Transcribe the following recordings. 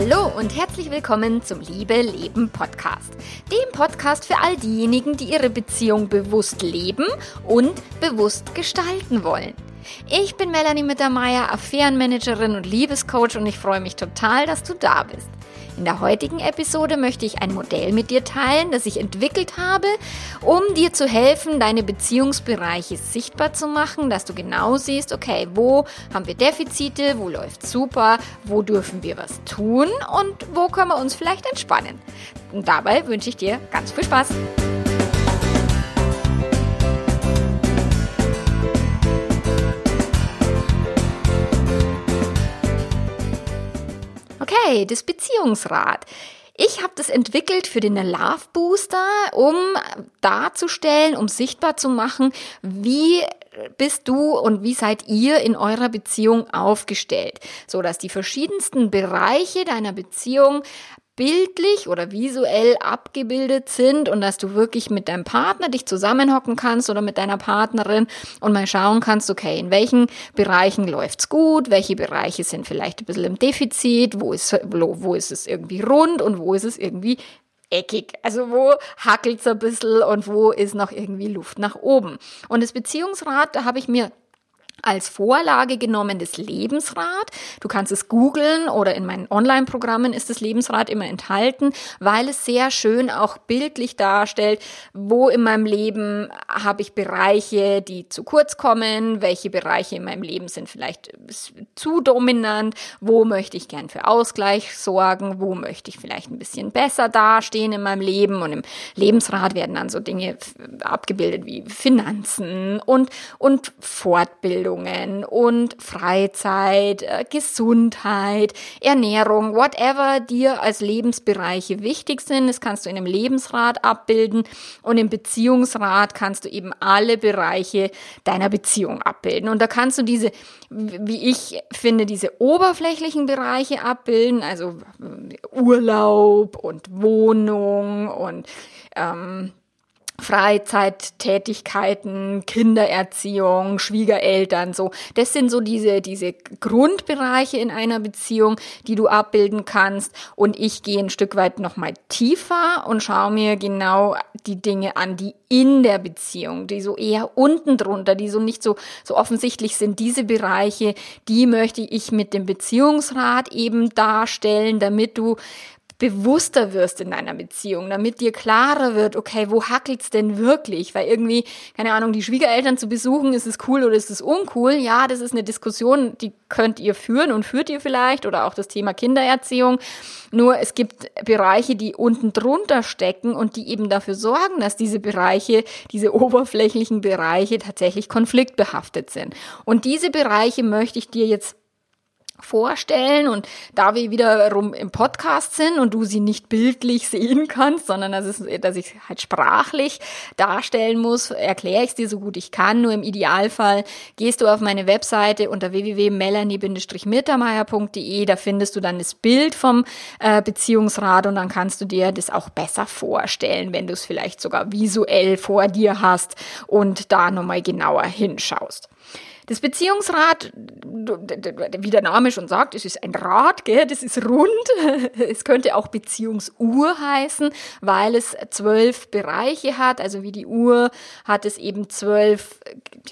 Hallo und herzlich willkommen zum Liebe Leben Podcast. Dem Podcast für all diejenigen, die ihre Beziehung bewusst leben und bewusst gestalten wollen. Ich bin Melanie Mittermeier, Affärenmanagerin und Liebescoach und ich freue mich total, dass du da bist. In der heutigen Episode möchte ich ein Modell mit dir teilen, das ich entwickelt habe, um dir zu helfen, deine Beziehungsbereiche sichtbar zu machen, dass du genau siehst, okay, wo haben wir Defizite, wo läuft super, wo dürfen wir was tun und wo können wir uns vielleicht entspannen. Und dabei wünsche ich dir ganz viel Spaß. Okay, das Beziehungsrad. Ich habe das entwickelt für den Love Booster, um darzustellen, um sichtbar zu machen, wie bist du und wie seid ihr in eurer Beziehung aufgestellt, so dass die verschiedensten Bereiche deiner Beziehung bildlich oder visuell abgebildet sind und dass du wirklich mit deinem Partner dich zusammenhocken kannst oder mit deiner Partnerin und mal schauen kannst, okay, in welchen Bereichen läuft's gut, welche Bereiche sind vielleicht ein bisschen im Defizit, wo ist, wo, ist es irgendwie rund und wo ist es irgendwie eckig. Also wo hackelt's ein bisschen und wo ist noch irgendwie Luft nach oben. Und das Beziehungsrad, da habe ich mir als Vorlage genommen das Lebensrad. Du kannst es googeln oder in meinen Online-Programmen ist das Lebensrad immer enthalten, weil es sehr schön auch bildlich darstellt, wo in meinem Leben habe ich Bereiche, die zu kurz kommen, welche Bereiche in meinem Leben sind vielleicht zu dominant, wo möchte ich gern für Ausgleich sorgen, wo möchte ich vielleicht ein bisschen besser dastehen in meinem Leben und im Lebensrad werden dann so Dinge abgebildet wie Finanzen und, und Fortbildung Ausstellungen und Freizeit, äh, Gesundheit, Ernährung, whatever dir als Lebensbereiche wichtig sind. Das kannst du in einem Lebensrat abbilden und im Beziehungsrat kannst du eben alle Bereiche deiner Beziehung abbilden. Und da kannst du diese, wie ich finde, diese oberflächlichen Bereiche abbilden, also äh, Urlaub und Wohnung und ähm, Freizeittätigkeiten, Kindererziehung, Schwiegereltern, so. Das sind so diese, diese Grundbereiche in einer Beziehung, die du abbilden kannst. Und ich gehe ein Stück weit nochmal tiefer und schaue mir genau die Dinge an, die in der Beziehung, die so eher unten drunter, die so nicht so, so offensichtlich sind. Diese Bereiche, die möchte ich mit dem Beziehungsrat eben darstellen, damit du bewusster wirst in deiner Beziehung, damit dir klarer wird, okay, wo hackelt's denn wirklich? Weil irgendwie, keine Ahnung, die Schwiegereltern zu besuchen, ist es cool oder ist es uncool? Ja, das ist eine Diskussion, die könnt ihr führen und führt ihr vielleicht oder auch das Thema Kindererziehung. Nur es gibt Bereiche, die unten drunter stecken und die eben dafür sorgen, dass diese Bereiche, diese oberflächlichen Bereiche tatsächlich konfliktbehaftet sind. Und diese Bereiche möchte ich dir jetzt vorstellen und da wir wiederum im Podcast sind und du sie nicht bildlich sehen kannst, sondern dass, es, dass ich halt sprachlich darstellen muss, erkläre ich es dir so gut ich kann. Nur im Idealfall gehst du auf meine Webseite unter www.melanie-mittermeier.de, da findest du dann das Bild vom äh, Beziehungsrat und dann kannst du dir das auch besser vorstellen, wenn du es vielleicht sogar visuell vor dir hast und da nochmal genauer hinschaust. Das Beziehungsrad, wie der Name schon sagt, es ist ein Rad, gell? das ist rund. Es könnte auch Beziehungsuhr heißen, weil es zwölf Bereiche hat. Also wie die Uhr hat es eben zwölf,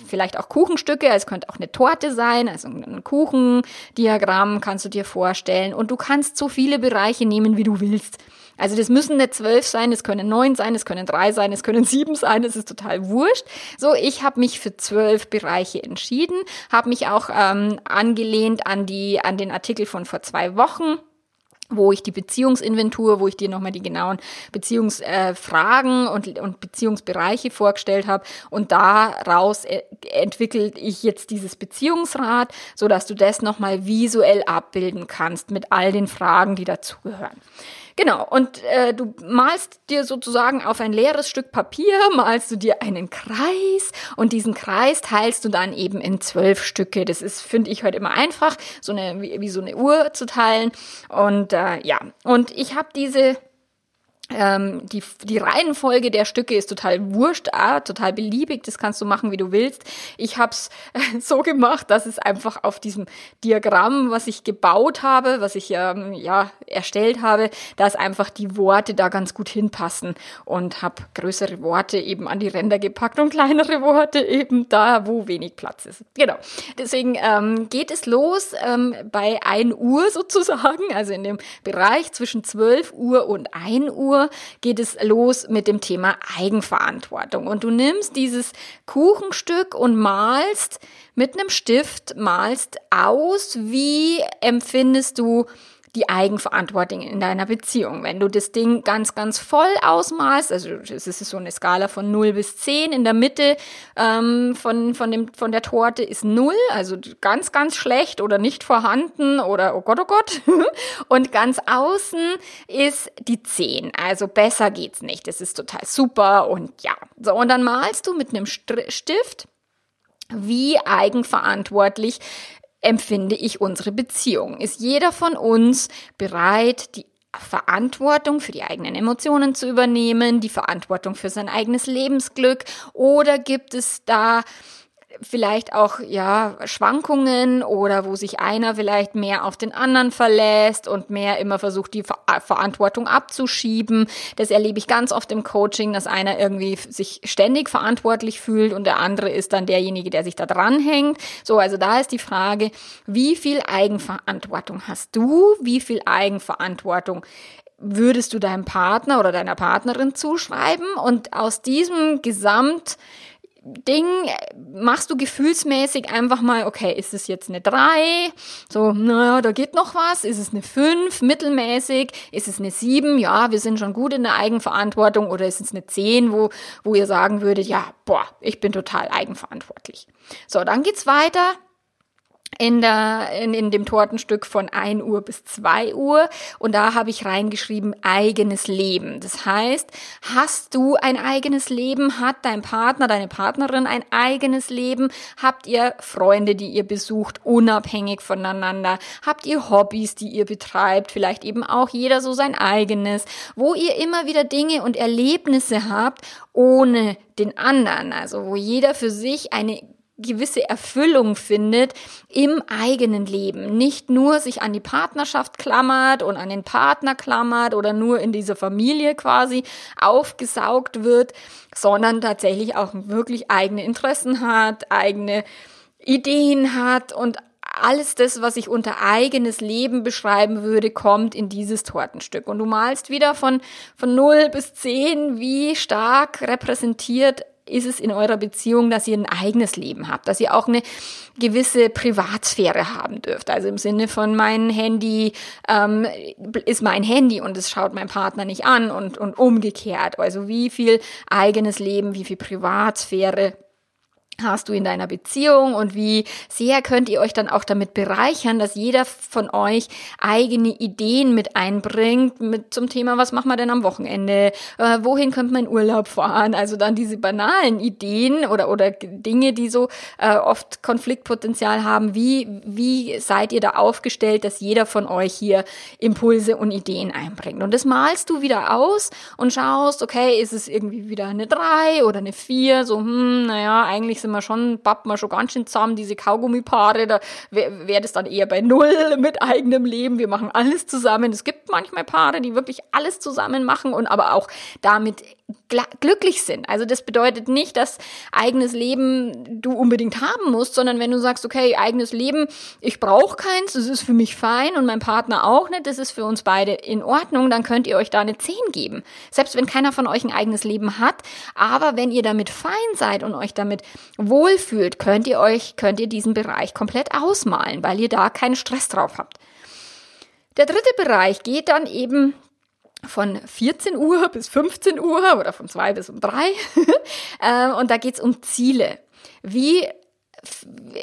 vielleicht auch Kuchenstücke. Es könnte auch eine Torte sein, also ein Kuchendiagramm kannst du dir vorstellen. Und du kannst so viele Bereiche nehmen, wie du willst. Also das müssen nicht zwölf sein, es können neun sein, es können drei sein, es können sieben sein, es ist total wurscht. So, ich habe mich für zwölf Bereiche entschieden, habe mich auch ähm, angelehnt an die an den Artikel von vor zwei Wochen wo ich die Beziehungsinventur, wo ich dir nochmal die genauen Beziehungsfragen äh, und, und Beziehungsbereiche vorgestellt habe. Und daraus äh, entwickelt ich jetzt dieses Beziehungsrad, so dass du das nochmal visuell abbilden kannst mit all den Fragen, die dazugehören. Genau, und äh, du malst dir sozusagen auf ein leeres Stück Papier, malst du dir einen Kreis und diesen Kreis teilst du dann eben in zwölf Stücke. Das ist, finde ich, heute immer einfach, so eine, wie, wie so eine Uhr zu teilen. Und äh, ja, und ich habe diese ähm, die, die Reihenfolge der Stücke ist total wurscht, ah, total beliebig, das kannst du machen, wie du willst. Ich habe es so gemacht, dass es einfach auf diesem Diagramm, was ich gebaut habe, was ich ähm, ja erstellt habe, dass einfach die Worte da ganz gut hinpassen und habe größere Worte eben an die Ränder gepackt und kleinere Worte eben da, wo wenig Platz ist. Genau. Deswegen ähm, geht es los ähm, bei 1 Uhr sozusagen, also in dem Bereich zwischen 12 Uhr und 1 Uhr Uhr geht es los mit dem Thema Eigenverantwortung. Und du nimmst dieses Kuchenstück und malst mit einem Stift, malst aus, wie empfindest du die Eigenverantwortung in deiner Beziehung. Wenn du das Ding ganz, ganz voll ausmalst, also es ist so eine Skala von 0 bis 10, in der Mitte ähm, von, von, dem, von der Torte ist 0, also ganz, ganz schlecht oder nicht vorhanden oder oh Gott, oh Gott. Und ganz außen ist die 10, also besser geht's nicht. Das ist total super und ja. So, und dann malst du mit einem Stift wie eigenverantwortlich empfinde ich unsere Beziehung? Ist jeder von uns bereit, die Verantwortung für die eigenen Emotionen zu übernehmen, die Verantwortung für sein eigenes Lebensglück? Oder gibt es da vielleicht auch ja Schwankungen oder wo sich einer vielleicht mehr auf den anderen verlässt und mehr immer versucht die Ver Verantwortung abzuschieben. Das erlebe ich ganz oft im Coaching, dass einer irgendwie sich ständig verantwortlich fühlt und der andere ist dann derjenige, der sich da dranhängt. So, also da ist die Frage, wie viel Eigenverantwortung hast du? Wie viel Eigenverantwortung würdest du deinem Partner oder deiner Partnerin zuschreiben? Und aus diesem Gesamt Ding machst du gefühlsmäßig einfach mal, okay, ist es jetzt eine 3? So, naja, da geht noch was. Ist es eine 5? Mittelmäßig? Ist es eine 7? Ja, wir sind schon gut in der Eigenverantwortung. Oder ist es eine 10, wo, wo ihr sagen würdet, ja, boah, ich bin total eigenverantwortlich. So, dann geht's weiter in, der, in, in dem Tortenstück von 1 Uhr bis 2 Uhr und da habe ich reingeschrieben eigenes Leben. Das heißt, hast du ein eigenes Leben? Hat dein Partner, deine Partnerin ein eigenes Leben? Habt ihr Freunde, die ihr besucht, unabhängig voneinander? Habt ihr Hobbys, die ihr betreibt? Vielleicht eben auch jeder so sein eigenes, wo ihr immer wieder Dinge und Erlebnisse habt ohne den anderen, also wo jeder für sich eine gewisse Erfüllung findet im eigenen Leben. Nicht nur sich an die Partnerschaft klammert und an den Partner klammert oder nur in dieser Familie quasi aufgesaugt wird, sondern tatsächlich auch wirklich eigene Interessen hat, eigene Ideen hat und alles das, was ich unter eigenes Leben beschreiben würde, kommt in dieses Tortenstück. Und du malst wieder von, von 0 bis 10, wie stark repräsentiert ist es in eurer Beziehung, dass ihr ein eigenes Leben habt, dass ihr auch eine gewisse Privatsphäre haben dürft. Also im Sinne von mein Handy ähm, ist mein Handy und es schaut mein Partner nicht an und, und umgekehrt. Also wie viel eigenes Leben, wie viel Privatsphäre hast du in deiner Beziehung und wie sehr könnt ihr euch dann auch damit bereichern, dass jeder von euch eigene Ideen mit einbringt mit zum Thema, was machen wir denn am Wochenende, äh, wohin könnte man Urlaub fahren, also dann diese banalen Ideen oder oder Dinge, die so äh, oft Konfliktpotenzial haben, wie wie seid ihr da aufgestellt, dass jeder von euch hier Impulse und Ideen einbringt? Und das malst du wieder aus und schaust, okay, ist es irgendwie wieder eine drei oder eine vier, so hm, naja, eigentlich sind wir schon, bappen wir schon ganz schön zusammen, diese Kaugummipaare, da wäre wär das dann eher bei Null mit eigenem Leben. Wir machen alles zusammen. Es gibt manchmal Paare, die wirklich alles zusammen machen und aber auch damit glücklich sind. Also das bedeutet nicht, dass eigenes Leben du unbedingt haben musst, sondern wenn du sagst, okay, eigenes Leben, ich brauche keins, das ist für mich fein und mein Partner auch nicht, das ist für uns beide in Ordnung, dann könnt ihr euch da eine 10 geben. Selbst wenn keiner von euch ein eigenes Leben hat, aber wenn ihr damit fein seid und euch damit wohlfühlt, könnt ihr euch, könnt ihr diesen Bereich komplett ausmalen, weil ihr da keinen Stress drauf habt. Der dritte Bereich geht dann eben von 14 Uhr bis 15 Uhr oder von 2 bis um 3. Ähm, und da geht es um Ziele. Wie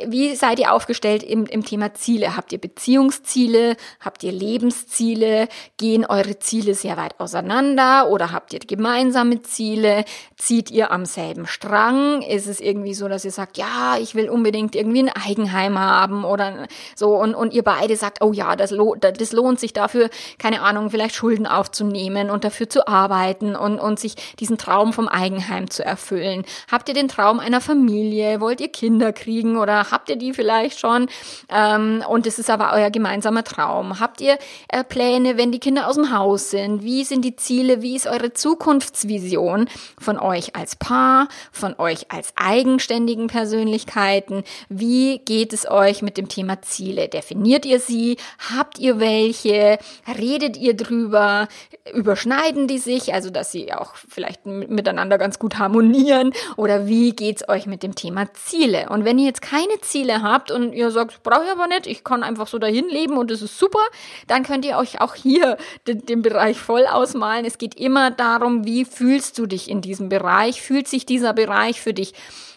wie seid ihr aufgestellt im, im Thema Ziele? Habt ihr Beziehungsziele? Habt ihr Lebensziele? Gehen eure Ziele sehr weit auseinander oder habt ihr gemeinsame Ziele? Zieht ihr am selben Strang? Ist es irgendwie so, dass ihr sagt, ja, ich will unbedingt irgendwie ein Eigenheim haben oder so und, und ihr beide sagt, oh ja, das, lo das lohnt sich dafür, keine Ahnung, vielleicht Schulden aufzunehmen und dafür zu arbeiten und, und sich diesen Traum vom Eigenheim zu erfüllen? Habt ihr den Traum einer Familie? Wollt ihr Kinder kriegen? Kriegen oder habt ihr die vielleicht schon? Ähm, und es ist aber euer gemeinsamer Traum. Habt ihr äh, Pläne, wenn die Kinder aus dem Haus sind? Wie sind die Ziele? Wie ist eure Zukunftsvision von euch als Paar, von euch als eigenständigen Persönlichkeiten? Wie geht es euch mit dem Thema Ziele? Definiert ihr sie? Habt ihr welche? Redet ihr drüber? Überschneiden die sich? Also, dass sie auch vielleicht miteinander ganz gut harmonieren? Oder wie geht's euch mit dem Thema Ziele? Und wenn ihr jetzt keine Ziele habt und ihr sagt, brauche ich aber nicht, ich kann einfach so dahin leben und es ist super, dann könnt ihr euch auch hier den, den Bereich voll ausmalen. Es geht immer darum, wie fühlst du dich in diesem Bereich? Fühlt sich dieser Bereich für dich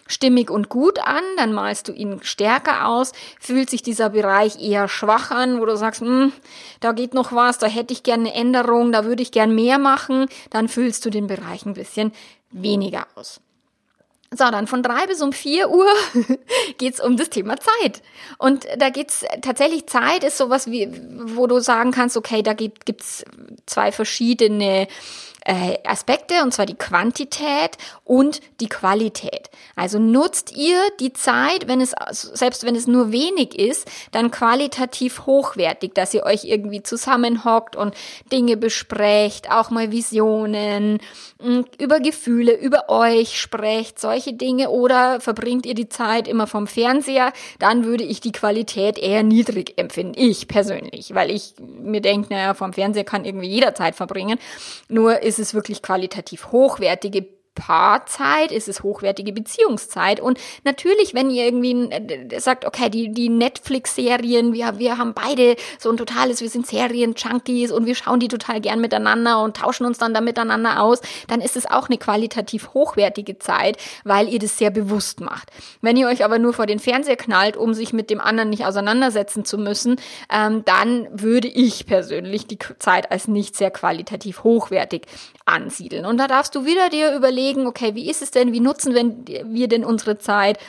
stimmig und gut an, dann malst du ihn stärker aus. Fühlt sich dieser Bereich eher schwach an, wo du sagst, hm, da geht noch was, da hätte ich gerne eine Änderung, da würde ich gern mehr machen, dann fühlst du den Bereich ein bisschen weniger aus. So, dann von drei bis um vier Uhr geht's um das Thema Zeit. Und da geht's tatsächlich, Zeit ist sowas wie, wo du sagen kannst, okay, da gibt, gibt's zwei verschiedene äh, Aspekte, und zwar die Quantität und die Qualität. Also nutzt ihr die Zeit, wenn es, selbst wenn es nur wenig ist, dann qualitativ hochwertig, dass ihr euch irgendwie zusammenhockt und Dinge besprecht, auch mal Visionen, über Gefühle, über euch sprecht, solche Dinge, oder verbringt ihr die Zeit immer vom Fernseher, dann würde ich die Qualität eher niedrig empfinden. Ich persönlich, weil ich mir denke, naja, vom Fernseher kann irgendwie jeder Zeit verbringen. Nur ist es wirklich qualitativ hochwertige Paarzeit, ist es hochwertige Beziehungszeit. Und natürlich, wenn ihr irgendwie äh, sagt, okay, die, die Netflix-Serien, wir, wir haben beide so ein totales, wir sind Serien-Junkies und wir schauen die total gern miteinander und tauschen uns dann da miteinander aus, dann ist es auch eine qualitativ hochwertige Zeit, weil ihr das sehr bewusst macht. Wenn ihr euch aber nur vor den Fernseher knallt, um sich mit dem anderen nicht auseinandersetzen zu müssen, ähm, dann würde ich persönlich die Zeit als nicht sehr qualitativ hochwertig ansiedeln. Und da darfst du wieder dir überlegen, überlegen, okay, wie ist es denn, wie nutzen wir denn unsere Zeit?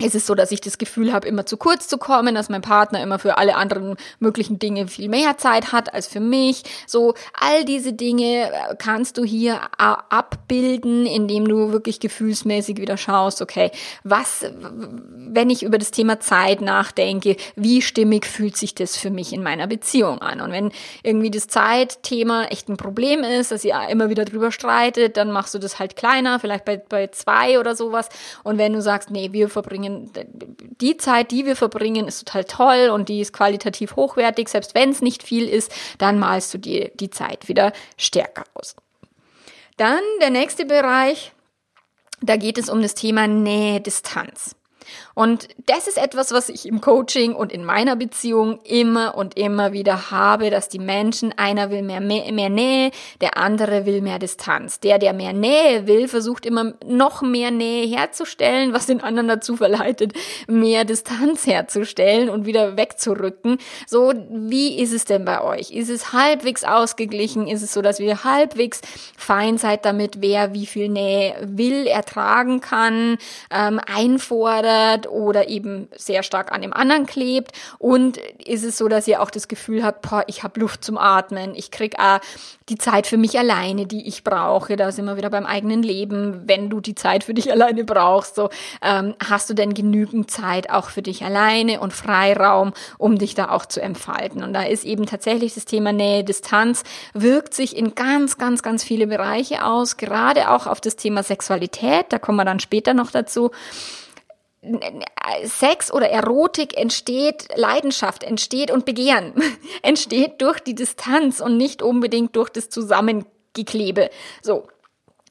Ist es so, dass ich das Gefühl habe, immer zu kurz zu kommen, dass mein Partner immer für alle anderen möglichen Dinge viel mehr Zeit hat als für mich. So, all diese Dinge äh, kannst du hier abbilden, indem du wirklich gefühlsmäßig wieder schaust, okay, was, wenn ich über das Thema Zeit nachdenke, wie stimmig fühlt sich das für mich in meiner Beziehung an? Und wenn irgendwie das Zeitthema echt ein Problem ist, dass ihr immer wieder drüber streitet, dann machst du das halt kleiner, vielleicht bei, bei zwei oder sowas. Und wenn du sagst, nee, wir verbringen verbringen, die Zeit, die wir verbringen, ist total toll und die ist qualitativ hochwertig. Selbst wenn es nicht viel ist, dann malst du dir die Zeit wieder stärker aus. Dann der nächste Bereich, da geht es um das Thema Nähe-Distanz. Und das ist etwas, was ich im Coaching und in meiner Beziehung immer und immer wieder habe, dass die Menschen, einer will mehr, mehr, mehr Nähe, der andere will mehr Distanz. Der, der mehr Nähe will, versucht immer noch mehr Nähe herzustellen, was den anderen dazu verleitet, mehr Distanz herzustellen und wieder wegzurücken. So, wie ist es denn bei euch? Ist es halbwegs ausgeglichen? Ist es so, dass wir halbwegs fein seid damit, wer wie viel Nähe will, ertragen kann, ähm, einfordert? Oder eben sehr stark an dem anderen klebt? Und ist es so, dass ihr auch das Gefühl habt, boah, ich habe Luft zum Atmen, ich krieg auch die Zeit für mich alleine, die ich brauche. Da sind wir wieder beim eigenen Leben. Wenn du die Zeit für dich alleine brauchst, so ähm, hast du denn genügend Zeit auch für dich alleine und Freiraum, um dich da auch zu entfalten. Und da ist eben tatsächlich das Thema Nähe, Distanz, wirkt sich in ganz, ganz, ganz viele Bereiche aus, gerade auch auf das Thema Sexualität. Da kommen wir dann später noch dazu. Sex oder Erotik entsteht, Leidenschaft entsteht und Begehren entsteht durch die Distanz und nicht unbedingt durch das Zusammengeklebe. So.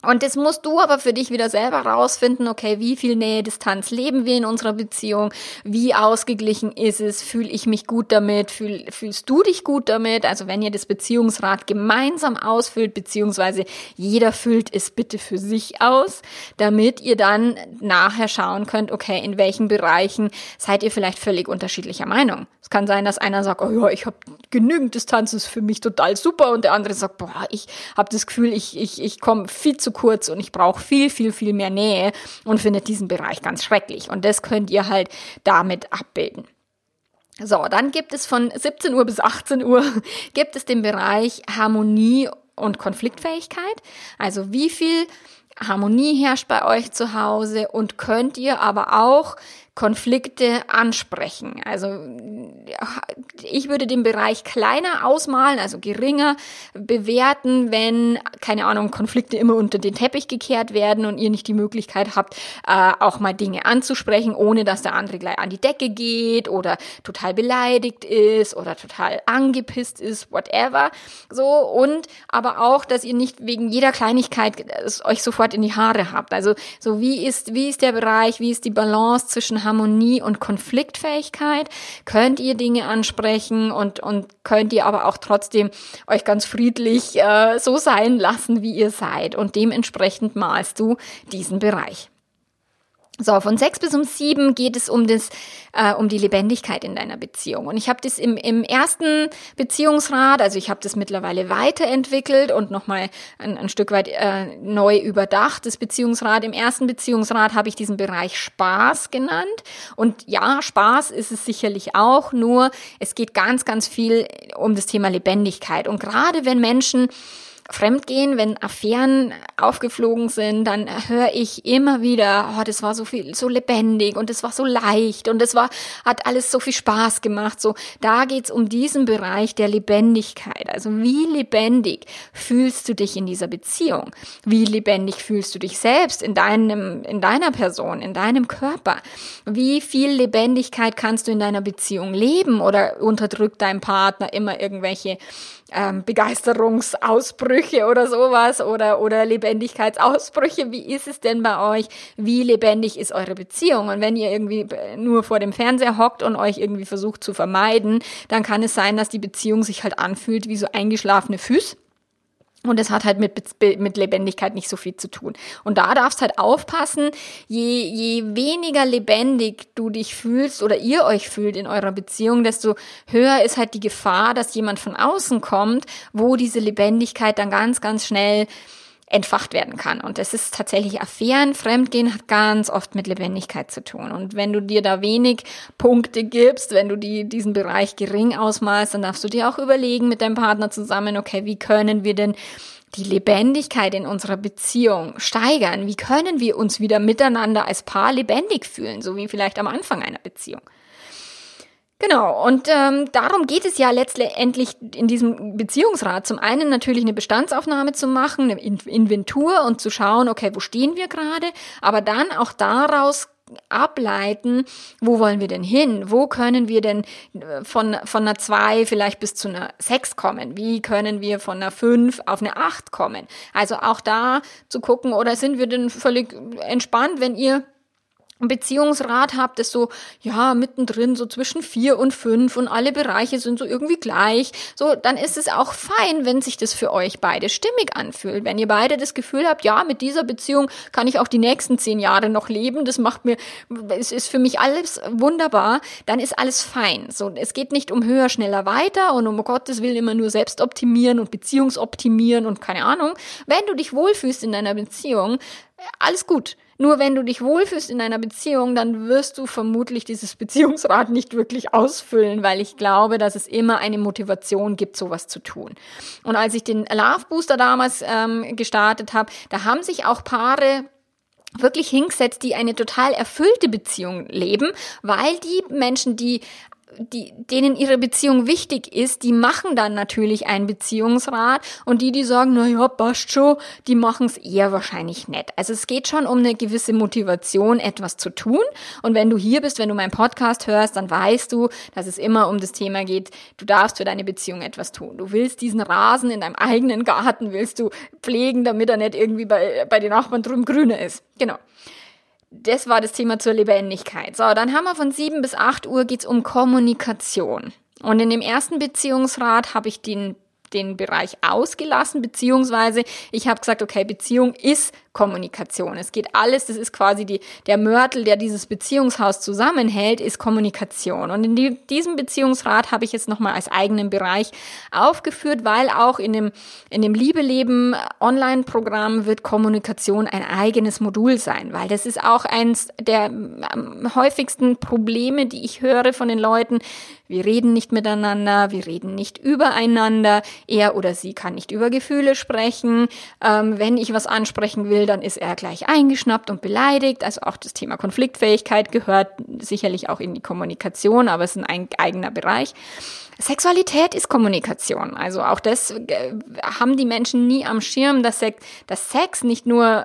Und das musst du aber für dich wieder selber rausfinden, okay, wie viel Nähe, Distanz leben wir in unserer Beziehung, wie ausgeglichen ist es, fühle ich mich gut damit, fühl, fühlst du dich gut damit? Also wenn ihr das Beziehungsrad gemeinsam ausfüllt, beziehungsweise jeder füllt es bitte für sich aus, damit ihr dann nachher schauen könnt, okay, in welchen Bereichen seid ihr vielleicht völlig unterschiedlicher Meinung. Es kann sein, dass einer sagt, oh ja, ich habe genügend Distanz, ist für mich total super und der andere sagt, boah, ich habe das Gefühl, ich, ich, ich komme viel zu kurz und ich brauche viel, viel, viel mehr Nähe und findet diesen Bereich ganz schrecklich. Und das könnt ihr halt damit abbilden. So, dann gibt es von 17 Uhr bis 18 Uhr gibt es den Bereich Harmonie und Konfliktfähigkeit. Also wie viel Harmonie herrscht bei euch zu Hause und könnt ihr aber auch Konflikte ansprechen. Also ich würde den Bereich kleiner ausmalen, also geringer bewerten, wenn, keine Ahnung, Konflikte immer unter den Teppich gekehrt werden und ihr nicht die Möglichkeit habt, äh, auch mal Dinge anzusprechen, ohne dass der andere gleich an die Decke geht oder total beleidigt ist oder total angepisst ist, whatever. So, und aber auch, dass ihr nicht wegen jeder Kleinigkeit es euch sofort in die Haare habt. Also so wie ist, wie ist der Bereich, wie ist die Balance zwischen Harmonie und Konfliktfähigkeit? Könnt ihr Dinge ansprechen und, und könnt ihr aber auch trotzdem euch ganz friedlich äh, so sein lassen, wie ihr seid? Und dementsprechend malst du diesen Bereich. So, von sechs bis um sieben geht es um das, äh, um die Lebendigkeit in deiner Beziehung. Und ich habe das im, im ersten Beziehungsrat, also ich habe das mittlerweile weiterentwickelt und nochmal ein, ein Stück weit äh, neu überdacht. Das Beziehungsrat im ersten Beziehungsrat habe ich diesen Bereich Spaß genannt. Und ja, Spaß ist es sicherlich auch, nur es geht ganz, ganz viel um das Thema Lebendigkeit. Und gerade wenn Menschen Fremdgehen, wenn Affären aufgeflogen sind, dann höre ich immer wieder, oh, das war so viel, so lebendig und es war so leicht und es war, hat alles so viel Spaß gemacht. So, da geht's um diesen Bereich der Lebendigkeit. Also wie lebendig fühlst du dich in dieser Beziehung? Wie lebendig fühlst du dich selbst in deinem, in deiner Person, in deinem Körper? Wie viel Lebendigkeit kannst du in deiner Beziehung leben oder unterdrückt dein Partner immer irgendwelche ähm, Begeisterungsausbrüche oder sowas oder, oder Lebendigkeitsausbrüche. Wie ist es denn bei euch? Wie lebendig ist eure Beziehung? Und wenn ihr irgendwie nur vor dem Fernseher hockt und euch irgendwie versucht zu vermeiden, dann kann es sein, dass die Beziehung sich halt anfühlt wie so eingeschlafene Füße. Und es hat halt mit, mit Lebendigkeit nicht so viel zu tun. Und da darfst halt aufpassen, je, je weniger lebendig du dich fühlst oder ihr euch fühlt in eurer Beziehung, desto höher ist halt die Gefahr, dass jemand von außen kommt, wo diese Lebendigkeit dann ganz, ganz schnell entfacht werden kann. Und es ist tatsächlich Affären, Fremdgehen hat ganz oft mit Lebendigkeit zu tun. Und wenn du dir da wenig Punkte gibst, wenn du die, diesen Bereich gering ausmalst, dann darfst du dir auch überlegen mit deinem Partner zusammen, okay, wie können wir denn die Lebendigkeit in unserer Beziehung steigern? Wie können wir uns wieder miteinander als Paar lebendig fühlen, so wie vielleicht am Anfang einer Beziehung? Genau, und ähm, darum geht es ja letztendlich in diesem Beziehungsrat. Zum einen natürlich eine Bestandsaufnahme zu machen, eine Inventur und zu schauen, okay, wo stehen wir gerade, aber dann auch daraus ableiten, wo wollen wir denn hin? Wo können wir denn äh, von, von einer 2 vielleicht bis zu einer 6 kommen? Wie können wir von einer 5 auf eine 8 kommen? Also auch da zu gucken, oder sind wir denn völlig entspannt, wenn ihr Beziehungsrat habt, das so, ja, mittendrin, so zwischen vier und fünf und alle Bereiche sind so irgendwie gleich, so, dann ist es auch fein, wenn sich das für euch beide stimmig anfühlt. Wenn ihr beide das Gefühl habt, ja, mit dieser Beziehung kann ich auch die nächsten zehn Jahre noch leben, das macht mir, es ist für mich alles wunderbar, dann ist alles fein. So, es geht nicht um höher, schneller, weiter und um Gottes Willen immer nur selbst optimieren und Beziehungsoptimieren und keine Ahnung. Wenn du dich wohlfühlst in deiner Beziehung, alles gut. Nur wenn du dich wohlfühlst in einer Beziehung, dann wirst du vermutlich dieses Beziehungsrad nicht wirklich ausfüllen, weil ich glaube, dass es immer eine Motivation gibt, sowas zu tun. Und als ich den Love Booster damals ähm, gestartet habe, da haben sich auch Paare wirklich hingesetzt, die eine total erfüllte Beziehung leben, weil die Menschen, die die, denen ihre Beziehung wichtig ist, die machen dann natürlich einen Beziehungsrat und die, die sagen, na ja, passt schon, die machen es eher wahrscheinlich nicht. Also es geht schon um eine gewisse Motivation, etwas zu tun. Und wenn du hier bist, wenn du meinen Podcast hörst, dann weißt du, dass es immer um das Thema geht, du darfst für deine Beziehung etwas tun. Du willst diesen Rasen in deinem eigenen Garten, willst du pflegen, damit er nicht irgendwie bei, bei den Nachbarn drüben grüner ist. Genau das war das Thema zur Lebendigkeit. So, dann haben wir von 7 bis 8 Uhr geht's um Kommunikation. Und in dem ersten Beziehungsrat habe ich den den Bereich ausgelassen, beziehungsweise ich habe gesagt, okay, Beziehung ist Kommunikation. Es geht alles, das ist quasi die, der Mörtel, der dieses Beziehungshaus zusammenhält, ist Kommunikation. Und in die, diesem Beziehungsrat habe ich jetzt nochmal als eigenen Bereich aufgeführt, weil auch in dem, in dem Liebeleben Online-Programm wird Kommunikation ein eigenes Modul sein, weil das ist auch eins der am häufigsten Probleme, die ich höre von den Leuten. Wir reden nicht miteinander, wir reden nicht übereinander, er oder sie kann nicht über Gefühle sprechen. Ähm, wenn ich was ansprechen will, dann ist er gleich eingeschnappt und beleidigt. Also auch das Thema Konfliktfähigkeit gehört sicherlich auch in die Kommunikation, aber es ist ein eigener Bereich. Sexualität ist Kommunikation. Also auch das äh, haben die Menschen nie am Schirm, dass Sex, nicht nur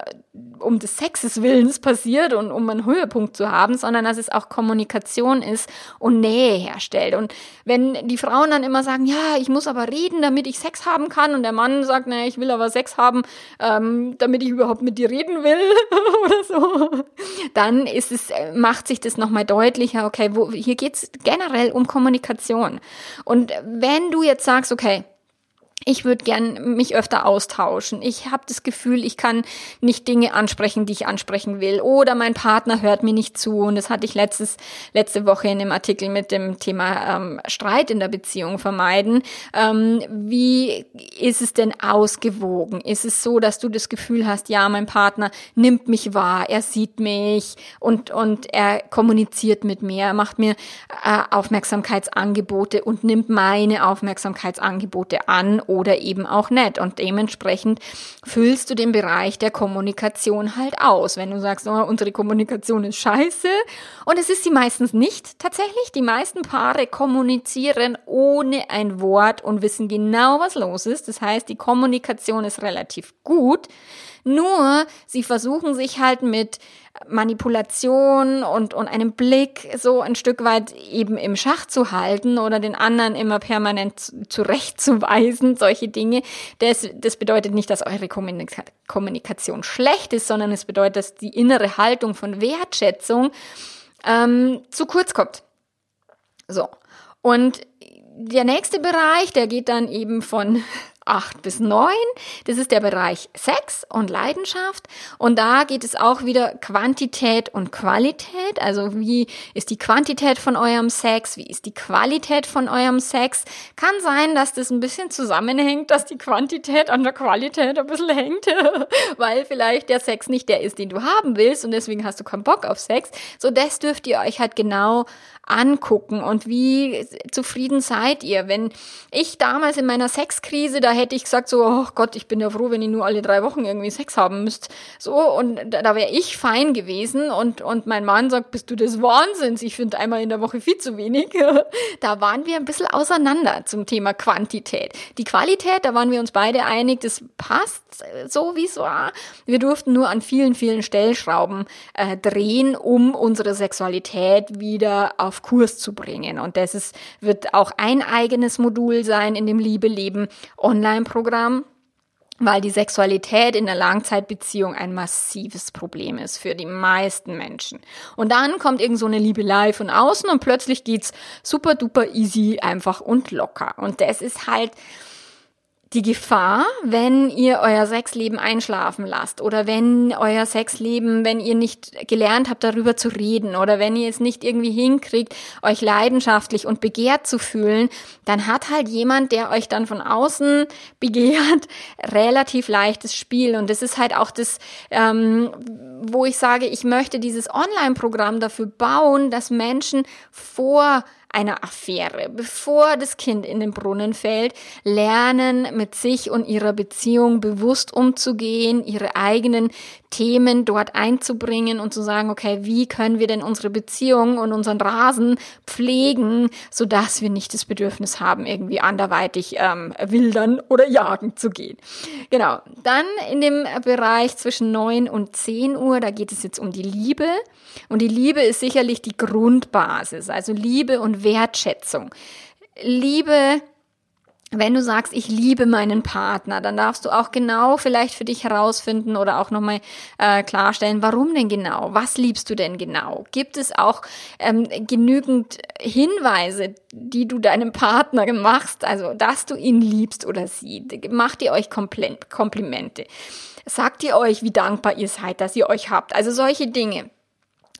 um des Sexes Willens passiert und um einen Höhepunkt zu haben, sondern dass es auch Kommunikation ist und Nähe herstellt. Und wenn die Frauen dann immer sagen, ja, ich muss aber reden, damit ich Sex haben kann, und der Mann sagt, naja, ich will aber Sex haben, ähm, damit ich überhaupt mit dir reden will oder so, dann ist es, äh, macht sich das nochmal deutlicher, okay, wo, hier geht's generell um Kommunikation. Und wenn du jetzt sagst, okay, ich würde gern mich öfter austauschen. Ich habe das Gefühl, ich kann nicht Dinge ansprechen, die ich ansprechen will. Oder mein Partner hört mir nicht zu. Und das hatte ich letztes, letzte Woche in dem Artikel mit dem Thema ähm, Streit in der Beziehung vermeiden. Ähm, wie ist es denn ausgewogen? Ist es so, dass du das Gefühl hast, ja, mein Partner nimmt mich wahr, er sieht mich und, und er kommuniziert mit mir, er macht mir äh, Aufmerksamkeitsangebote und nimmt meine Aufmerksamkeitsangebote an oder eben auch nicht. Und dementsprechend füllst du den Bereich der Kommunikation halt aus. Wenn du sagst, oh, unsere Kommunikation ist scheiße und es ist sie meistens nicht tatsächlich. Die meisten Paare kommunizieren ohne ein Wort und wissen genau, was los ist. Das heißt, die Kommunikation ist relativ gut. Nur sie versuchen sich halt mit Manipulation und, und einem Blick so ein Stück weit eben im Schach zu halten oder den anderen immer permanent zurechtzuweisen, solche Dinge. Das, das bedeutet nicht, dass eure Kommunikation schlecht ist, sondern es bedeutet, dass die innere Haltung von Wertschätzung ähm, zu kurz kommt. So. Und der nächste Bereich, der geht dann eben von 8 bis 9. Das ist der Bereich Sex und Leidenschaft. Und da geht es auch wieder Quantität und Qualität. Also wie ist die Quantität von eurem Sex? Wie ist die Qualität von eurem Sex? Kann sein, dass das ein bisschen zusammenhängt, dass die Quantität an der Qualität ein bisschen hängt, weil vielleicht der Sex nicht der ist, den du haben willst und deswegen hast du keinen Bock auf Sex. So, das dürft ihr euch halt genau angucken und wie zufrieden seid ihr? Wenn ich damals in meiner Sexkrise, da hätte ich gesagt so, oh Gott, ich bin ja froh, wenn ich nur alle drei Wochen irgendwie Sex haben müsst. So, und da, da wäre ich fein gewesen und, und mein Mann sagt, bist du des Wahnsinns? Ich finde einmal in der Woche viel zu wenig. da waren wir ein bisschen auseinander zum Thema Quantität. Die Qualität, da waren wir uns beide einig, das passt so, wie es war. Wir durften nur an vielen, vielen Stellschrauben äh, drehen, um unsere Sexualität wieder auf auf Kurs zu bringen. Und das ist, wird auch ein eigenes Modul sein in dem Liebe-Leben Online-Programm weil die Sexualität in der Langzeitbeziehung ein massives Problem ist für die meisten Menschen. Und dann kommt irgend so eine Liebelei von außen und plötzlich geht's super duper easy, einfach und locker. Und das ist halt, die Gefahr, wenn ihr euer Sexleben einschlafen lasst oder wenn euer Sexleben, wenn ihr nicht gelernt habt, darüber zu reden oder wenn ihr es nicht irgendwie hinkriegt, euch leidenschaftlich und begehrt zu fühlen, dann hat halt jemand, der euch dann von außen begehrt, relativ leichtes Spiel. Und das ist halt auch das, ähm, wo ich sage, ich möchte dieses Online-Programm dafür bauen, dass Menschen vor einer Affäre, bevor das Kind in den Brunnen fällt, lernen mit sich und ihrer Beziehung bewusst umzugehen, ihre eigenen Themen dort einzubringen und zu sagen, okay, wie können wir denn unsere Beziehung und unseren Rasen pflegen, so dass wir nicht das Bedürfnis haben, irgendwie anderweitig ähm, wildern oder jagen zu gehen. Genau. Dann in dem Bereich zwischen neun und zehn Uhr, da geht es jetzt um die Liebe. Und die Liebe ist sicherlich die Grundbasis, also Liebe und Wertschätzung. Liebe wenn du sagst, ich liebe meinen Partner, dann darfst du auch genau vielleicht für dich herausfinden oder auch nochmal äh, klarstellen, warum denn genau? Was liebst du denn genau? Gibt es auch ähm, genügend Hinweise, die du deinem Partner machst, also dass du ihn liebst oder sie? Macht ihr euch Komplimente? Sagt ihr euch, wie dankbar ihr seid, dass ihr euch habt? Also solche Dinge.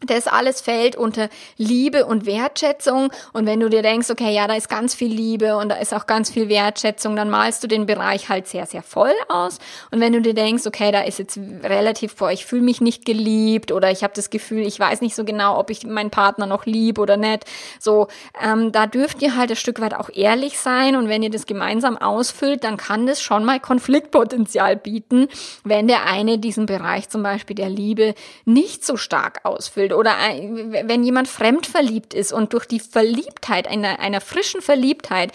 Das alles fällt unter Liebe und Wertschätzung. Und wenn du dir denkst, okay, ja, da ist ganz viel Liebe und da ist auch ganz viel Wertschätzung, dann malst du den Bereich halt sehr, sehr voll aus. Und wenn du dir denkst, okay, da ist jetzt relativ vor, ich fühle mich nicht geliebt oder ich habe das Gefühl, ich weiß nicht so genau, ob ich meinen Partner noch lieb oder nicht. So, ähm, da dürft ihr halt ein Stück weit auch ehrlich sein. Und wenn ihr das gemeinsam ausfüllt, dann kann das schon mal Konfliktpotenzial bieten, wenn der eine diesen Bereich zum Beispiel der Liebe nicht so stark ausfüllt erfüllt oder wenn jemand fremd verliebt ist und durch die Verliebtheit, einer, einer frischen Verliebtheit,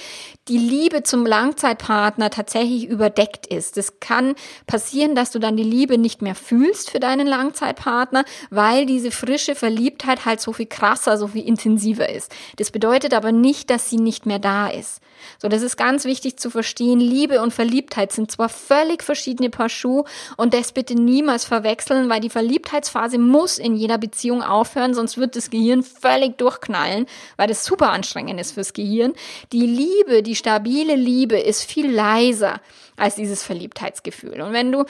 die Liebe zum Langzeitpartner tatsächlich überdeckt ist. Es kann passieren, dass du dann die Liebe nicht mehr fühlst für deinen Langzeitpartner, weil diese frische Verliebtheit halt so viel krasser, so viel intensiver ist. Das bedeutet aber nicht, dass sie nicht mehr da ist. So, das ist ganz wichtig zu verstehen. Liebe und Verliebtheit sind zwar völlig verschiedene Paar Schuhe und das bitte niemals verwechseln, weil die Verliebtheitsphase muss in jeder Beziehung aufhören, sonst wird das Gehirn völlig durchknallen, weil das super anstrengend ist fürs Gehirn. Die Liebe, die stabile Liebe ist viel leiser als dieses Verliebtheitsgefühl. Und wenn du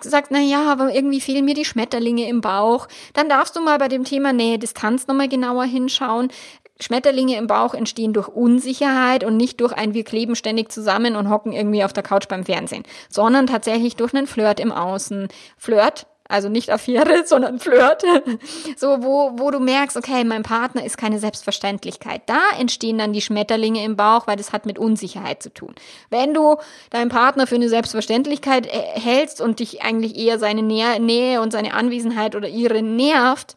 sagst, na ja, aber irgendwie fehlen mir die Schmetterlinge im Bauch, dann darfst du mal bei dem Thema Nähe Distanz nochmal genauer hinschauen. Schmetterlinge im Bauch entstehen durch Unsicherheit und nicht durch ein wir kleben ständig zusammen und hocken irgendwie auf der Couch beim Fernsehen, sondern tatsächlich durch einen Flirt im Außen. Flirt also nicht Affäre, sondern Flirt, so wo, wo du merkst, okay, mein Partner ist keine Selbstverständlichkeit. Da entstehen dann die Schmetterlinge im Bauch, weil das hat mit Unsicherheit zu tun. Wenn du deinen Partner für eine Selbstverständlichkeit äh, hältst und dich eigentlich eher seine Nähe und seine Anwesenheit oder ihre nervt,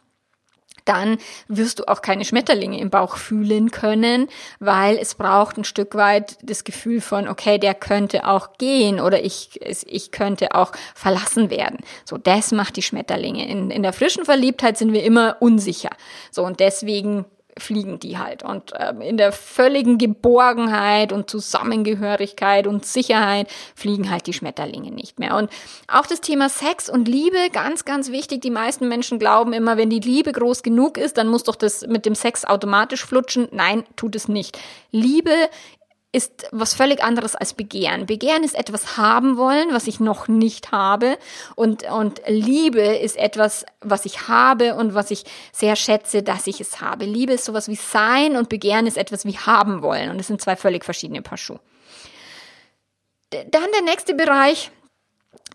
dann wirst du auch keine Schmetterlinge im Bauch fühlen können, weil es braucht ein Stück weit das Gefühl von, okay, der könnte auch gehen oder ich, ich könnte auch verlassen werden. So, das macht die Schmetterlinge. In, in der frischen Verliebtheit sind wir immer unsicher. So, und deswegen fliegen die halt. Und ähm, in der völligen Geborgenheit und Zusammengehörigkeit und Sicherheit fliegen halt die Schmetterlinge nicht mehr. Und auch das Thema Sex und Liebe, ganz, ganz wichtig. Die meisten Menschen glauben immer, wenn die Liebe groß genug ist, dann muss doch das mit dem Sex automatisch flutschen. Nein, tut es nicht. Liebe ist was völlig anderes als Begehren. Begehren ist etwas haben wollen, was ich noch nicht habe. Und, und Liebe ist etwas, was ich habe und was ich sehr schätze, dass ich es habe. Liebe ist sowas wie sein und Begehren ist etwas wie haben wollen. Und es sind zwei völlig verschiedene Paar Schuhe. Dann der nächste Bereich,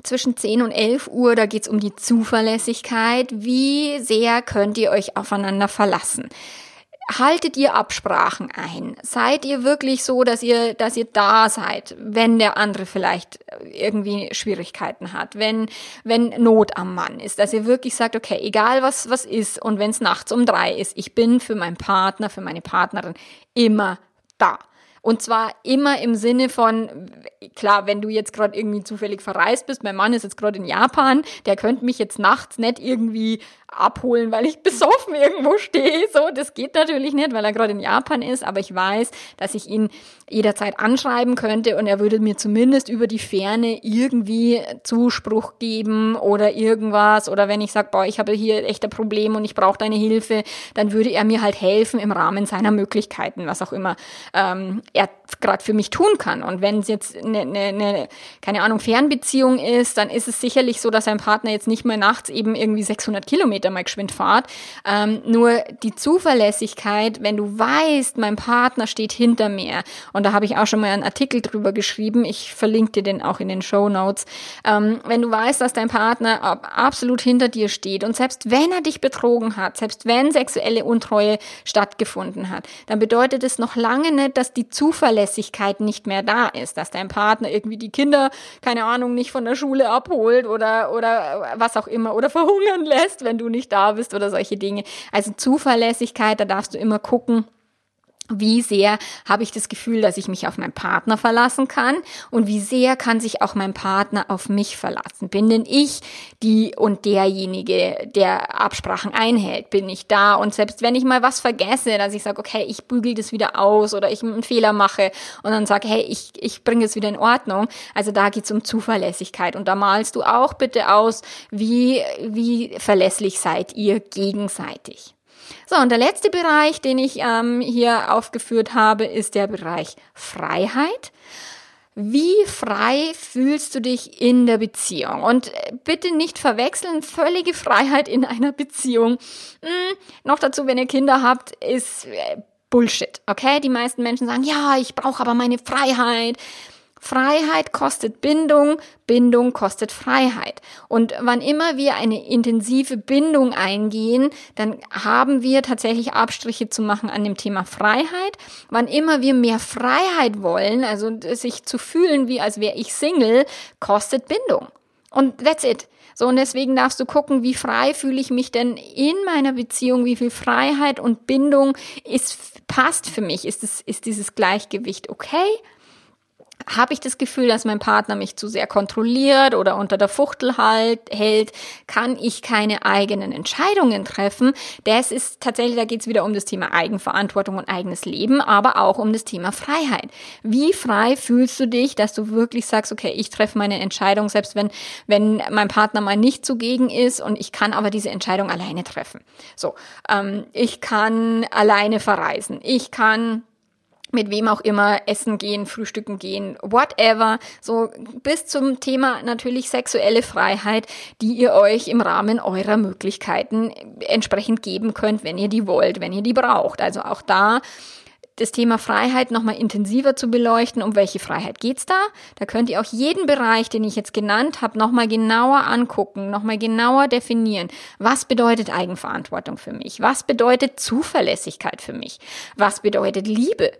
zwischen 10 und 11 Uhr, da geht es um die Zuverlässigkeit. Wie sehr könnt ihr euch aufeinander verlassen? Haltet ihr Absprachen ein? Seid ihr wirklich so, dass ihr, dass ihr da seid, wenn der andere vielleicht irgendwie Schwierigkeiten hat, wenn, wenn Not am Mann ist, dass ihr wirklich sagt, okay, egal was, was ist und wenn es nachts um drei ist, ich bin für meinen Partner, für meine Partnerin immer da. Und zwar immer im Sinne von, klar, wenn du jetzt gerade irgendwie zufällig verreist bist, mein Mann ist jetzt gerade in Japan, der könnte mich jetzt nachts nicht irgendwie abholen, weil ich besoffen irgendwo stehe. So, das geht natürlich nicht, weil er gerade in Japan ist, aber ich weiß, dass ich ihn jederzeit anschreiben könnte und er würde mir zumindest über die Ferne irgendwie Zuspruch geben oder irgendwas. Oder wenn ich sage, boah, ich habe hier echt ein Problem und ich brauche deine Hilfe, dann würde er mir halt helfen im Rahmen seiner Möglichkeiten, was auch immer ähm, er gerade für mich tun kann. Und wenn es jetzt eine, eine, eine, keine Ahnung, Fernbeziehung ist, dann ist es sicherlich so, dass ein Partner jetzt nicht mehr nachts eben irgendwie 600 Kilometer mal geschwind fahrt. Ähm, nur die Zuverlässigkeit, wenn du weißt, mein Partner steht hinter mir, und da habe ich auch schon mal einen Artikel drüber geschrieben, ich verlinke dir den auch in den Show Notes, ähm, wenn du weißt, dass dein Partner absolut hinter dir steht und selbst wenn er dich betrogen hat, selbst wenn sexuelle Untreue stattgefunden hat, dann bedeutet es noch lange nicht, dass die Zuverlässigkeit nicht mehr da ist, dass dein Partner irgendwie die Kinder, keine Ahnung, nicht von der Schule abholt oder, oder was auch immer oder verhungern lässt, wenn du nicht da bist oder solche Dinge. Also Zuverlässigkeit, da darfst du immer gucken, wie sehr habe ich das Gefühl, dass ich mich auf meinen Partner verlassen kann und wie sehr kann sich auch mein Partner auf mich verlassen? Bin denn ich die und derjenige, der Absprachen einhält? Bin ich da? Und selbst wenn ich mal was vergesse, dass ich sage, okay, ich bügel das wieder aus oder ich einen Fehler mache und dann sage, hey, ich, ich bringe es wieder in Ordnung. Also da geht es um Zuverlässigkeit und da malst du auch bitte aus, wie, wie verlässlich seid ihr gegenseitig. So, und der letzte Bereich, den ich ähm, hier aufgeführt habe, ist der Bereich Freiheit. Wie frei fühlst du dich in der Beziehung? Und äh, bitte nicht verwechseln, völlige Freiheit in einer Beziehung. Hm, noch dazu, wenn ihr Kinder habt, ist äh, Bullshit, okay? Die meisten Menschen sagen, ja, ich brauche aber meine Freiheit. Freiheit kostet Bindung, Bindung kostet Freiheit. Und wann immer wir eine intensive Bindung eingehen, dann haben wir tatsächlich Abstriche zu machen an dem Thema Freiheit. Wann immer wir mehr Freiheit wollen, also sich zu fühlen, wie als wäre ich Single, kostet Bindung. Und that's it. So, und deswegen darfst du gucken, wie frei fühle ich mich denn in meiner Beziehung, wie viel Freiheit und Bindung ist, passt für mich. Ist, es, ist dieses Gleichgewicht okay? Habe ich das Gefühl, dass mein Partner mich zu sehr kontrolliert oder unter der Fuchtel halt, hält, kann ich keine eigenen Entscheidungen treffen. Das ist tatsächlich, da geht es wieder um das Thema Eigenverantwortung und eigenes Leben, aber auch um das Thema Freiheit. Wie frei fühlst du dich, dass du wirklich sagst, okay, ich treffe meine Entscheidung, selbst wenn, wenn mein Partner mal nicht zugegen ist und ich kann aber diese Entscheidung alleine treffen. So, ähm, ich kann alleine verreisen. Ich kann mit wem auch immer essen gehen, frühstücken gehen, whatever. So bis zum Thema natürlich sexuelle Freiheit, die ihr euch im Rahmen eurer Möglichkeiten entsprechend geben könnt, wenn ihr die wollt, wenn ihr die braucht. Also auch da das Thema Freiheit nochmal intensiver zu beleuchten. Um welche Freiheit geht's da? Da könnt ihr auch jeden Bereich, den ich jetzt genannt habe, nochmal genauer angucken, nochmal genauer definieren. Was bedeutet Eigenverantwortung für mich? Was bedeutet Zuverlässigkeit für mich? Was bedeutet Liebe?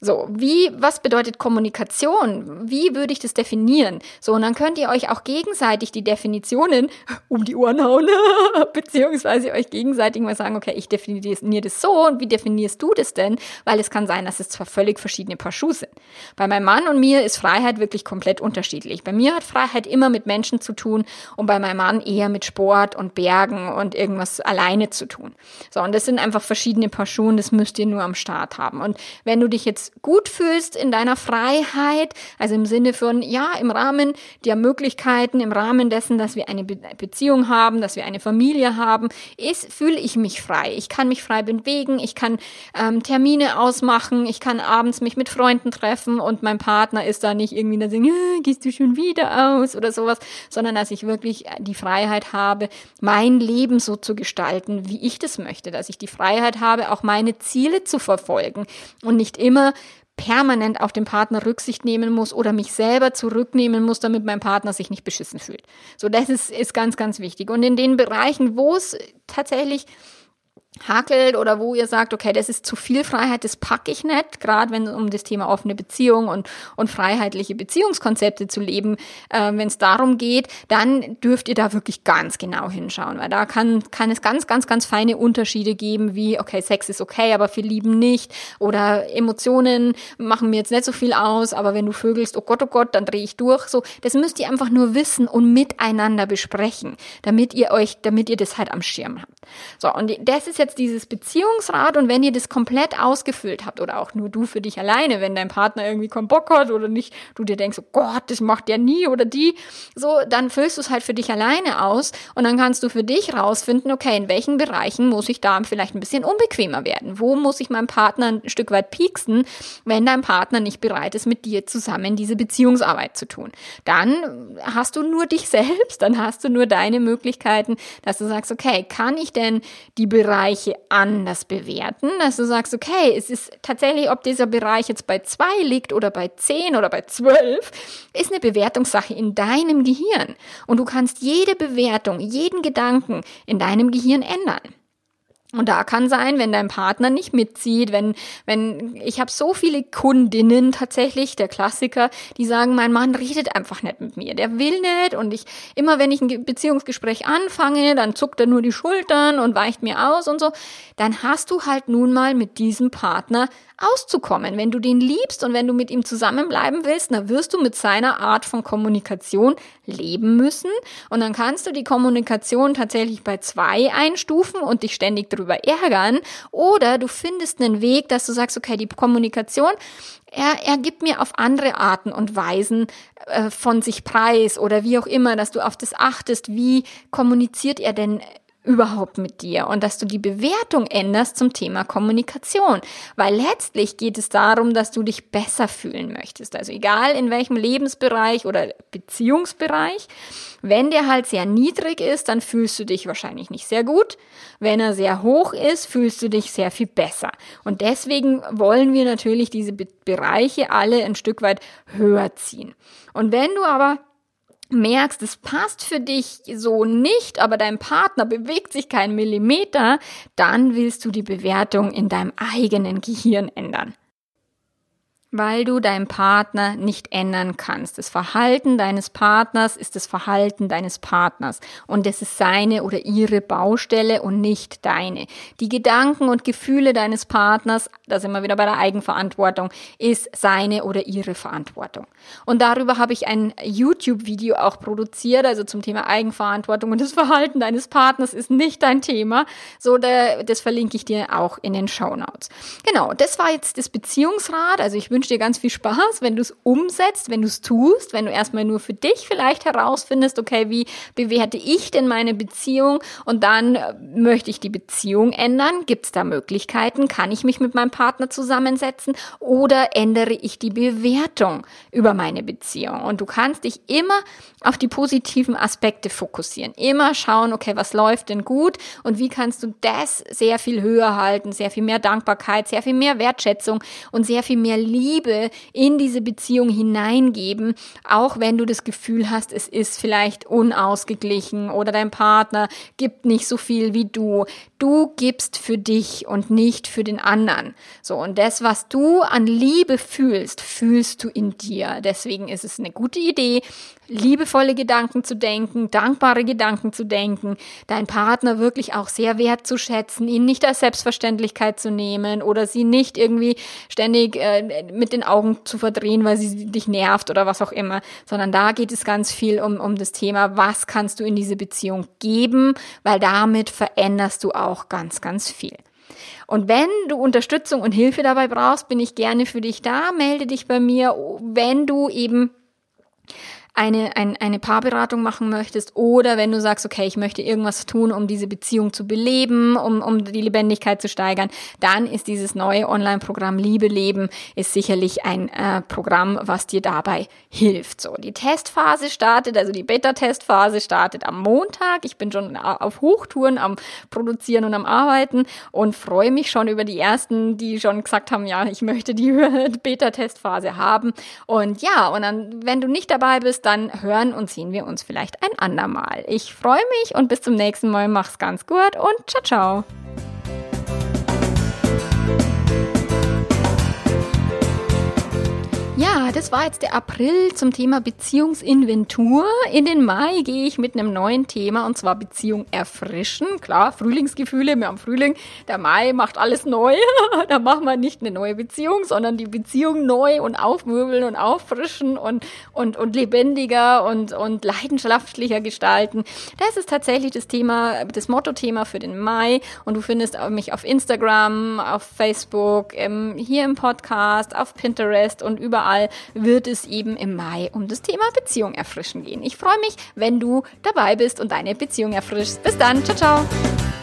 So, wie, was bedeutet Kommunikation? Wie würde ich das definieren? So, und dann könnt ihr euch auch gegenseitig die Definitionen um die Ohren hauen, beziehungsweise euch gegenseitig mal sagen, okay, ich definiere das so und wie definierst du das denn? Weil es kann sein, dass es zwar völlig verschiedene Paar Schuhe sind. Bei meinem Mann und mir ist Freiheit wirklich komplett unterschiedlich. Bei mir hat Freiheit immer mit Menschen zu tun und bei meinem Mann eher mit Sport und Bergen und irgendwas alleine zu tun. So, und das sind einfach verschiedene Paar Schuhe, das müsst ihr nur am Start haben. Und wenn du dich jetzt gut fühlst in deiner Freiheit, also im Sinne von, ja, im Rahmen der Möglichkeiten, im Rahmen dessen, dass wir eine Be Beziehung haben, dass wir eine Familie haben, ist, fühle ich mich frei. Ich kann mich frei bewegen, ich kann ähm, Termine ausmachen, ich kann abends mich mit Freunden treffen und mein Partner ist da nicht irgendwie da äh, gehst du schon wieder aus oder sowas, sondern dass ich wirklich die Freiheit habe, mein Leben so zu gestalten, wie ich das möchte, dass ich die Freiheit habe, auch meine Ziele zu verfolgen und nicht immer permanent auf den Partner Rücksicht nehmen muss oder mich selber zurücknehmen muss, damit mein Partner sich nicht beschissen fühlt. So, das ist, ist ganz, ganz wichtig. Und in den Bereichen, wo es tatsächlich hakelt oder wo ihr sagt, okay, das ist zu viel Freiheit, das packe ich nicht, gerade wenn es um das Thema offene Beziehung und, und freiheitliche Beziehungskonzepte zu leben, äh, wenn es darum geht, dann dürft ihr da wirklich ganz genau hinschauen, weil da kann, kann es ganz, ganz, ganz feine Unterschiede geben, wie, okay, Sex ist okay, aber wir lieben nicht oder Emotionen machen mir jetzt nicht so viel aus, aber wenn du vögelst, oh Gott, oh Gott, dann drehe ich durch, so, das müsst ihr einfach nur wissen und miteinander besprechen, damit ihr euch, damit ihr das halt am Schirm habt. So, und das ist ja jetzt dieses Beziehungsrad und wenn ihr das komplett ausgefüllt habt oder auch nur du für dich alleine, wenn dein Partner irgendwie keinen Bock hat oder nicht, du dir denkst, oh Gott, das macht der nie oder die, so, dann füllst du es halt für dich alleine aus und dann kannst du für dich rausfinden, okay, in welchen Bereichen muss ich da vielleicht ein bisschen unbequemer werden? Wo muss ich meinem Partner ein Stück weit pieksen, wenn dein Partner nicht bereit ist, mit dir zusammen diese Beziehungsarbeit zu tun? Dann hast du nur dich selbst, dann hast du nur deine Möglichkeiten, dass du sagst, okay, kann ich denn die Bereiche anders bewerten? Dass du sagst, okay, es ist tatsächlich, ob dieser Bereich jetzt bei zwei liegt oder bei zehn oder bei zwölf, ist eine Bewertungssache in deinem Gehirn. Und du kannst jede Bewertung, jeden Gedanken in deinem Gehirn ändern. Und da kann sein, wenn dein Partner nicht mitzieht, wenn, wenn, ich habe so viele Kundinnen tatsächlich, der Klassiker, die sagen, mein Mann redet einfach nicht mit mir, der will nicht. Und ich, immer wenn ich ein Beziehungsgespräch anfange, dann zuckt er nur die Schultern und weicht mir aus und so, dann hast du halt nun mal mit diesem Partner auszukommen. Wenn du den liebst und wenn du mit ihm zusammenbleiben willst, dann wirst du mit seiner Art von Kommunikation leben müssen. Und dann kannst du die Kommunikation tatsächlich bei zwei einstufen und dich ständig darüber ärgern. Oder du findest einen Weg, dass du sagst, okay, die Kommunikation, er, er gibt mir auf andere Arten und Weisen äh, von sich preis oder wie auch immer, dass du auf das achtest, wie kommuniziert er denn überhaupt mit dir und dass du die Bewertung änderst zum Thema Kommunikation, weil letztlich geht es darum, dass du dich besser fühlen möchtest. Also egal in welchem Lebensbereich oder Beziehungsbereich, wenn der halt sehr niedrig ist, dann fühlst du dich wahrscheinlich nicht sehr gut. Wenn er sehr hoch ist, fühlst du dich sehr viel besser. Und deswegen wollen wir natürlich diese Be Bereiche alle ein Stück weit höher ziehen. Und wenn du aber merkst, es passt für dich so nicht, aber dein Partner bewegt sich keinen Millimeter, dann willst du die Bewertung in deinem eigenen Gehirn ändern weil du deinen Partner nicht ändern kannst. Das Verhalten deines Partners ist das Verhalten deines Partners und es ist seine oder ihre Baustelle und nicht deine. Die Gedanken und Gefühle deines Partners, da sind wir wieder bei der Eigenverantwortung, ist seine oder ihre Verantwortung. Und darüber habe ich ein YouTube-Video auch produziert, also zum Thema Eigenverantwortung und das Verhalten deines Partners ist nicht dein Thema. So, das verlinke ich dir auch in den Show Notes. Genau, das war jetzt das Beziehungsrat. Also ich wünsche wünsche dir ganz viel Spaß, wenn du es umsetzt, wenn du es tust, wenn du erstmal nur für dich vielleicht herausfindest, okay, wie bewerte ich denn meine Beziehung und dann äh, möchte ich die Beziehung ändern. Gibt es da Möglichkeiten? Kann ich mich mit meinem Partner zusammensetzen oder ändere ich die Bewertung über meine Beziehung? Und du kannst dich immer auf die positiven Aspekte fokussieren. Immer schauen, okay, was läuft denn gut und wie kannst du das sehr viel höher halten, sehr viel mehr Dankbarkeit, sehr viel mehr Wertschätzung und sehr viel mehr Liebe Liebe in diese Beziehung hineingeben, auch wenn du das Gefühl hast, es ist vielleicht unausgeglichen oder dein Partner gibt nicht so viel wie du. Du gibst für dich und nicht für den anderen. So, und das, was du an Liebe fühlst, fühlst du in dir. Deswegen ist es eine gute Idee, liebevolle Gedanken zu denken, dankbare Gedanken zu denken, deinen Partner wirklich auch sehr wertzuschätzen, ihn nicht als Selbstverständlichkeit zu nehmen oder sie nicht irgendwie ständig äh, mit den Augen zu verdrehen, weil sie dich nervt oder was auch immer, sondern da geht es ganz viel um, um das Thema, was kannst du in diese Beziehung geben, weil damit veränderst du auch ganz, ganz viel. Und wenn du Unterstützung und Hilfe dabei brauchst, bin ich gerne für dich da. Melde dich bei mir, wenn du eben eine, ein, eine Paarberatung machen möchtest oder wenn du sagst, okay, ich möchte irgendwas tun, um diese Beziehung zu beleben, um, um die Lebendigkeit zu steigern, dann ist dieses neue Online-Programm Liebe Leben ist sicherlich ein äh, Programm, was dir dabei hilft. So, die Testphase startet, also die Beta-Testphase startet am Montag. Ich bin schon auf Hochtouren am Produzieren und am Arbeiten und freue mich schon über die ersten, die schon gesagt haben, ja, ich möchte die Beta-Testphase haben. Und ja, und dann, wenn du nicht dabei bist, dann hören und sehen wir uns vielleicht ein andermal. Ich freue mich und bis zum nächsten Mal. Mach's ganz gut und ciao, ciao. Das war jetzt der April zum Thema Beziehungsinventur. In den Mai gehe ich mit einem neuen Thema und zwar Beziehung erfrischen. Klar, Frühlingsgefühle, wir haben Frühling. Der Mai macht alles neu. da machen wir nicht eine neue Beziehung, sondern die Beziehung neu und aufmöbeln und auffrischen und, und, und lebendiger und, und leidenschaftlicher gestalten. Das ist tatsächlich das Thema, das Motto-Thema für den Mai und du findest mich auf Instagram, auf Facebook, hier im Podcast, auf Pinterest und überall wird es eben im Mai um das Thema Beziehung erfrischen gehen. Ich freue mich, wenn du dabei bist und deine Beziehung erfrischst. Bis dann, ciao, ciao.